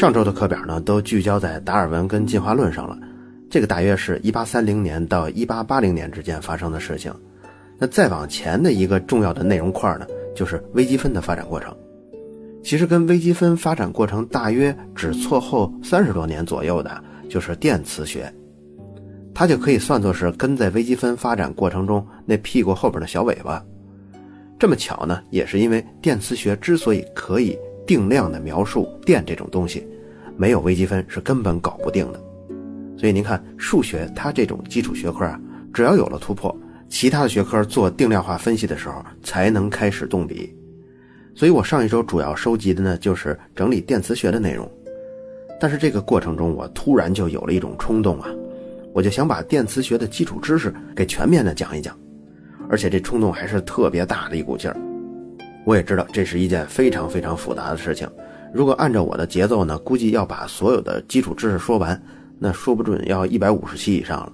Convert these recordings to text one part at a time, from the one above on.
上周的课表呢，都聚焦在达尔文跟进化论上了。这个大约是一八三零年到一八八零年之间发生的事情。那再往前的一个重要的内容块呢，就是微积分的发展过程。其实跟微积分发展过程大约只错后三十多年左右的，就是电磁学。它就可以算作是跟在微积分发展过程中那屁股后边的小尾巴。这么巧呢，也是因为电磁学之所以可以定量的描述电这种东西，没有微积分是根本搞不定的。所以您看，数学它这种基础学科啊，只要有了突破，其他的学科做定量化分析的时候才能开始动笔。所以我上一周主要收集的呢，就是整理电磁学的内容。但是这个过程中，我突然就有了一种冲动啊，我就想把电磁学的基础知识给全面的讲一讲。而且这冲动还是特别大的一股劲儿，我也知道这是一件非常非常复杂的事情。如果按照我的节奏呢，估计要把所有的基础知识说完，那说不准要一百五十期以上了。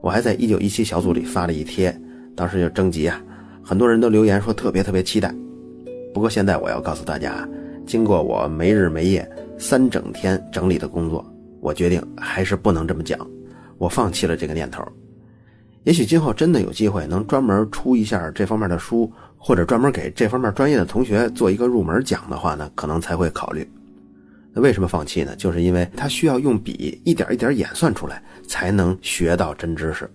我还在一九一七小组里发了一贴，当时就征集啊，很多人都留言说特别特别期待。不过现在我要告诉大家，经过我没日没夜三整天整理的工作，我决定还是不能这么讲，我放弃了这个念头。也许今后真的有机会能专门出一下这方面的书，或者专门给这方面专业的同学做一个入门讲的话呢，可能才会考虑。那为什么放弃呢？就是因为它需要用笔一点一点演算出来，才能学到真知识。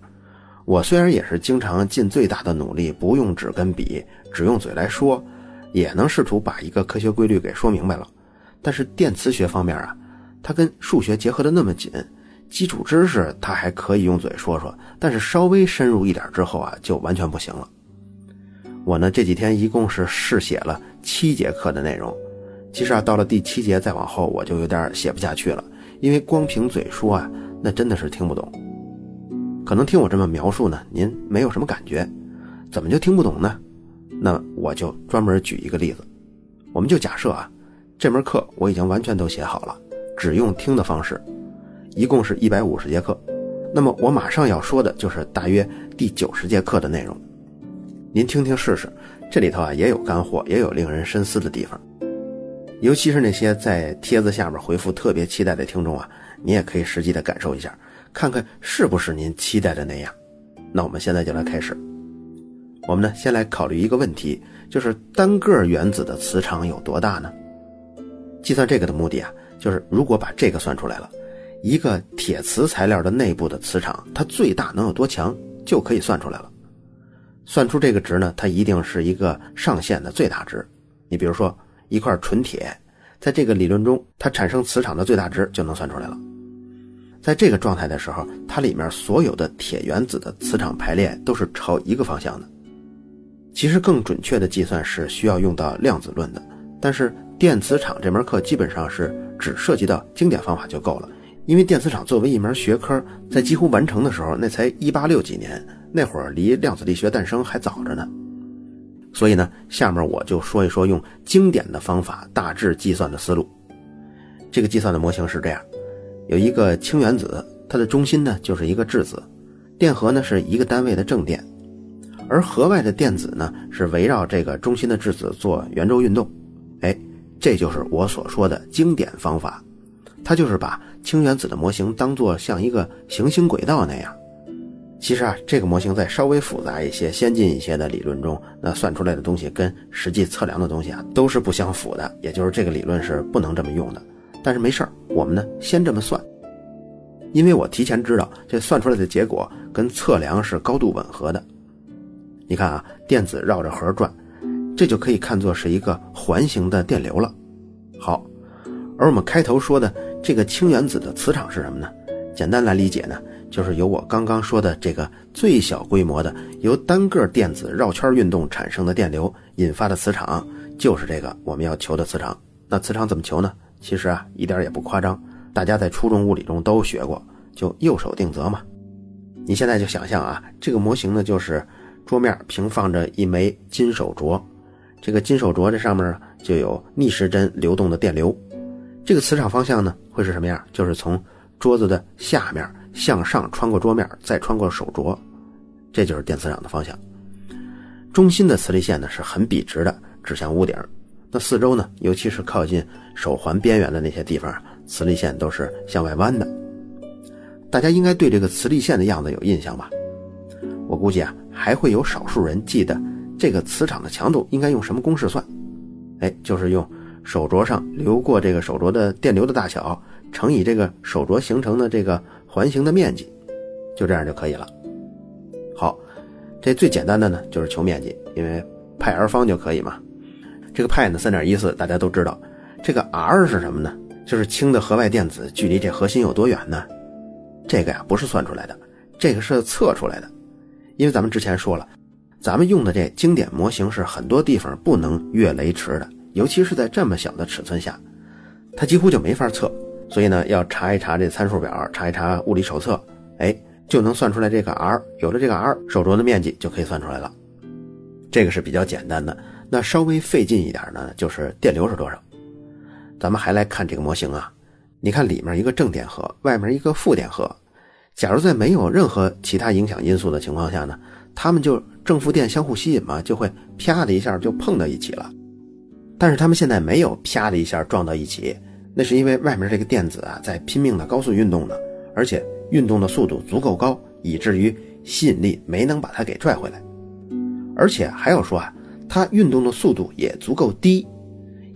我虽然也是经常尽最大的努力，不用纸跟笔，只用嘴来说，也能试图把一个科学规律给说明白了。但是电磁学方面啊，它跟数学结合的那么紧。基础知识它还可以用嘴说说，但是稍微深入一点之后啊，就完全不行了。我呢这几天一共是试写了七节课的内容，其实啊到了第七节再往后我就有点写不下去了，因为光凭嘴说啊，那真的是听不懂。可能听我这么描述呢，您没有什么感觉，怎么就听不懂呢？那我就专门举一个例子，我们就假设啊，这门课我已经完全都写好了，只用听的方式。一共是一百五十节课，那么我马上要说的就是大约第九十节课的内容，您听听试试，这里头啊也有干货，也有令人深思的地方，尤其是那些在帖子下面回复特别期待的听众啊，你也可以实际的感受一下，看看是不是您期待的那样。那我们现在就来开始，我们呢先来考虑一个问题，就是单个原子的磁场有多大呢？计算这个的目的啊，就是如果把这个算出来了。一个铁磁材料的内部的磁场，它最大能有多强，就可以算出来了。算出这个值呢，它一定是一个上限的最大值。你比如说一块纯铁，在这个理论中，它产生磁场的最大值就能算出来了。在这个状态的时候，它里面所有的铁原子的磁场排列都是朝一个方向的。其实更准确的计算是需要用到量子论的，但是电磁场这门课基本上是只涉及到经典方法就够了。因为电磁场作为一门学科，在几乎完成的时候，那才一八六几年，那会儿离量子力学诞生还早着呢。所以呢，下面我就说一说用经典的方法大致计算的思路。这个计算的模型是这样：有一个氢原子，它的中心呢就是一个质子，电荷呢是一个单位的正电，而核外的电子呢是围绕这个中心的质子做圆周运动。哎，这就是我所说的经典方法。它就是把氢原子的模型当做像一个行星轨道那样。其实啊，这个模型在稍微复杂一些、先进一些的理论中，那算出来的东西跟实际测量的东西啊都是不相符的。也就是这个理论是不能这么用的。但是没事儿，我们呢先这么算，因为我提前知道这算出来的结果跟测量是高度吻合的。你看啊，电子绕着核转，这就可以看作是一个环形的电流了。好，而我们开头说的。这个氢原子的磁场是什么呢？简单来理解呢，就是由我刚刚说的这个最小规模的由单个电子绕圈运动产生的电流引发的磁场，就是这个我们要求的磁场。那磁场怎么求呢？其实啊，一点也不夸张，大家在初中物理中都学过，就右手定则嘛。你现在就想象啊，这个模型呢，就是桌面平放着一枚金手镯，这个金手镯这上面就有逆时针流动的电流。这个磁场方向呢，会是什么样？就是从桌子的下面向上穿过桌面，再穿过手镯，这就是电磁场的方向。中心的磁力线呢是很笔直的，指向屋顶。那四周呢，尤其是靠近手环边缘的那些地方，磁力线都是向外弯的。大家应该对这个磁力线的样子有印象吧？我估计啊，还会有少数人记得这个磁场的强度应该用什么公式算？哎，就是用手镯上流过这个手镯的电流的大小乘以这个手镯形成的这个环形的面积，就这样就可以了。好，这最简单的呢就是求面积，因为派 r 方就可以嘛。这个派呢三点一四，大家都知道。这个 r 是什么呢？就是氢的核外电子距离这核心有多远呢？这个呀不是算出来的，这个是测出来的。因为咱们之前说了，咱们用的这经典模型是很多地方不能越雷池的，尤其是在这么小的尺寸下，它几乎就没法测。所以呢，要查一查这参数表，查一查物理手册，哎，就能算出来这个 r。有了这个 r，手镯的面积就可以算出来了。这个是比较简单的。那稍微费劲一点呢，就是电流是多少。咱们还来看这个模型啊，你看里面一个正电荷，外面一个负电荷。假如在没有任何其他影响因素的情况下呢，它们就正负电相互吸引嘛，就会啪的一下就碰到一起了。但是它们现在没有啪的一下撞到一起，那是因为外面这个电子啊在拼命的高速运动呢，而且运动的速度足够高，以至于吸引力没能把它给拽回来。而且还要说啊，它运动的速度也足够低。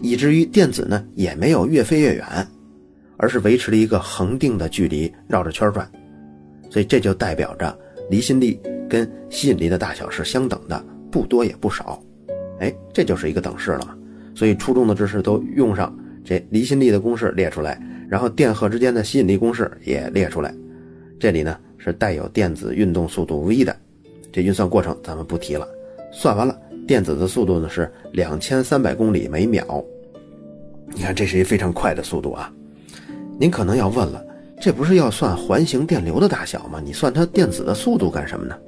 以至于电子呢也没有越飞越远，而是维持了一个恒定的距离绕着圈转，所以这就代表着离心力跟吸引力的大小是相等的，不多也不少。哎，这就是一个等式了嘛。所以初中的知识都用上，这离心力的公式列出来，然后电荷之间的吸引力公式也列出来。这里呢是带有电子运动速度 v 的，这运算过程咱们不提了，算完了。电子的速度呢是两千三百公里每秒，你看这是一非常快的速度啊！您可能要问了，这不是要算环形电流的大小吗？你算它电子的速度干什么呢？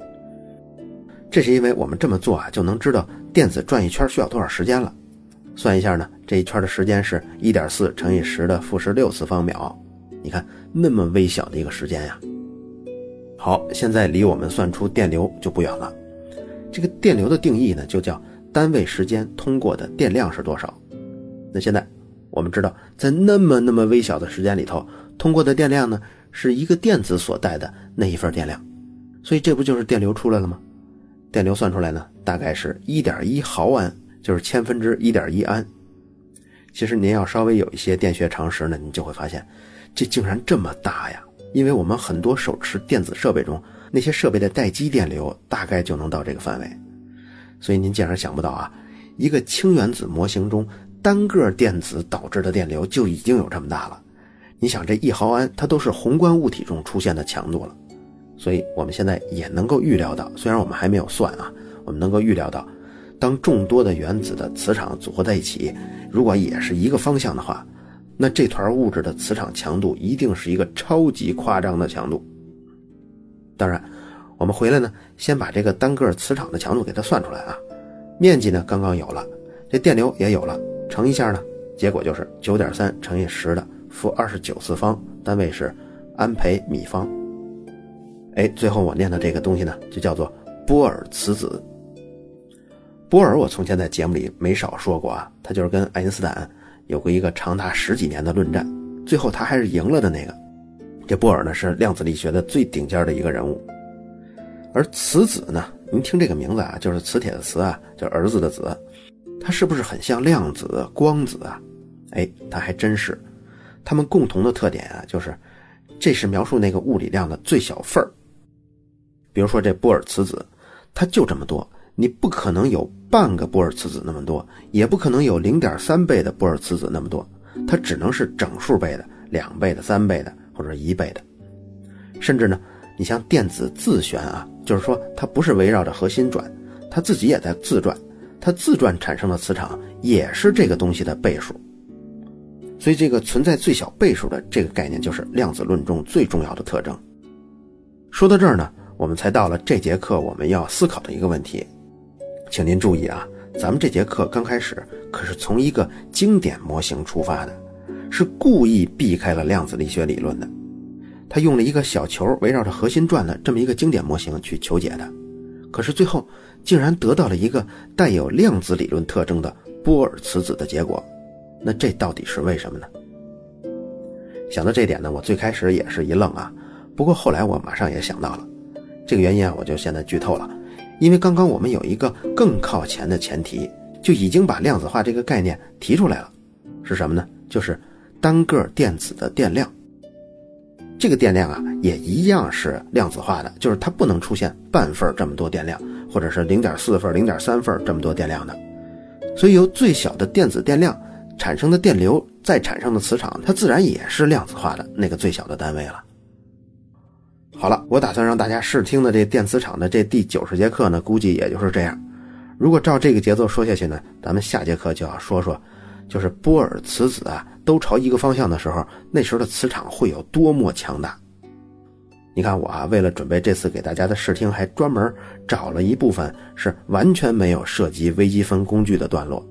这是因为我们这么做啊，就能知道电子转一圈需要多少时间了。算一下呢，这一圈的时间是一点四乘以十的负十六次方秒。你看那么微小的一个时间呀！好，现在离我们算出电流就不远了。这个电流的定义呢，就叫单位时间通过的电量是多少。那现在我们知道，在那么那么微小的时间里头，通过的电量呢，是一个电子所带的那一份电量，所以这不就是电流出来了吗？电流算出来呢，大概是一点一毫安，就是千分之一点一安。其实您要稍微有一些电学常识呢，你就会发现，这竟然这么大呀！因为我们很多手持电子设备中。那些设备的待机电流大概就能到这个范围，所以您竟然想不到啊，一个氢原子模型中单个电子导致的电流就已经有这么大了。你想这一毫安，它都是宏观物体中出现的强度了，所以我们现在也能够预料到，虽然我们还没有算啊，我们能够预料到，当众多的原子的磁场组合在一起，如果也是一个方向的话，那这团物质的磁场强度一定是一个超级夸张的强度。当然，我们回来呢，先把这个单个磁场的强度给它算出来啊。面积呢刚刚有了，这电流也有了，乘一下呢，结果就是九点三乘以十的负二十九次方，单位是安培米方。哎，最后我念的这个东西呢，就叫做波尔磁子。波尔，我从前在节目里没少说过啊，他就是跟爱因斯坦有过一个长达十几年的论战，最后他还是赢了的那个。这波尔呢是量子力学的最顶尖的一个人物，而磁子呢，您听这个名字啊，就是磁铁的磁啊，叫儿子的子，它是不是很像量子、光子啊？哎，它还真是。它们共同的特点啊，就是这是描述那个物理量的最小份儿。比如说这波尔磁子，它就这么多，你不可能有半个波尔磁子那么多，也不可能有零点三倍的波尔磁子那么多，它只能是整数倍的、两倍的、三倍的。或者一倍的，甚至呢，你像电子自旋啊，就是说它不是围绕着核心转，它自己也在自转，它自转产生的磁场也是这个东西的倍数。所以这个存在最小倍数的这个概念，就是量子论中最重要的特征。说到这儿呢，我们才到了这节课我们要思考的一个问题，请您注意啊，咱们这节课刚开始可是从一个经典模型出发的。是故意避开了量子力学理论的，他用了一个小球围绕着核心转的这么一个经典模型去求解的，可是最后竟然得到了一个带有量子理论特征的波尔磁子的结果。那这到底是为什么呢？想到这点呢，我最开始也是一愣啊。不过后来我马上也想到了，这个原因啊，我就现在剧透了。因为刚刚我们有一个更靠前的前提，就已经把量子化这个概念提出来了，是什么呢？就是单个电子的电量。这个电量啊，也一样是量子化的，就是它不能出现半份这么多电量，或者是零点四份、零点三份这么多电量的。所以由最小的电子电量产生的电流，再产生的磁场，它自然也是量子化的那个最小的单位了。好了，我打算让大家试听的这电磁场的这第九十节课呢，估计也就是这样。如果照这个节奏说下去呢，咱们下节课就要说说，就是波尔磁子啊都朝一个方向的时候，那时候的磁场会有多么强大。你看我啊，为了准备这次给大家的试听，还专门找了一部分是完全没有涉及微积分工具的段落。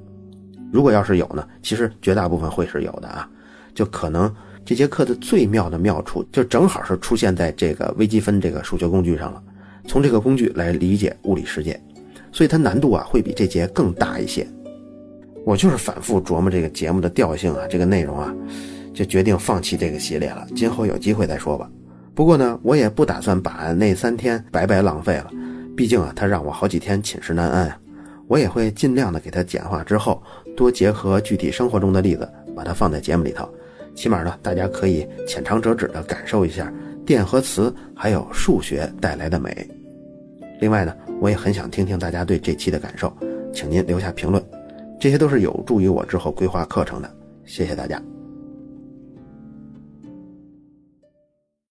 如果要是有呢，其实绝大部分会是有的啊，就可能。这节课的最妙的妙处，就正好是出现在这个微积分这个数学工具上了。从这个工具来理解物理世界，所以它难度啊会比这节更大一些。我就是反复琢磨这个节目的调性啊，这个内容啊，就决定放弃这个系列了。今后有机会再说吧。不过呢，我也不打算把那三天白白浪费了。毕竟啊，它让我好几天寝食难安啊。我也会尽量的给它简化之后，多结合具体生活中的例子，把它放在节目里头。起码呢，大家可以浅尝辄止地感受一下电和磁还有数学带来的美。另外呢，我也很想听听大家对这期的感受，请您留下评论，这些都是有助于我之后规划课程的。谢谢大家。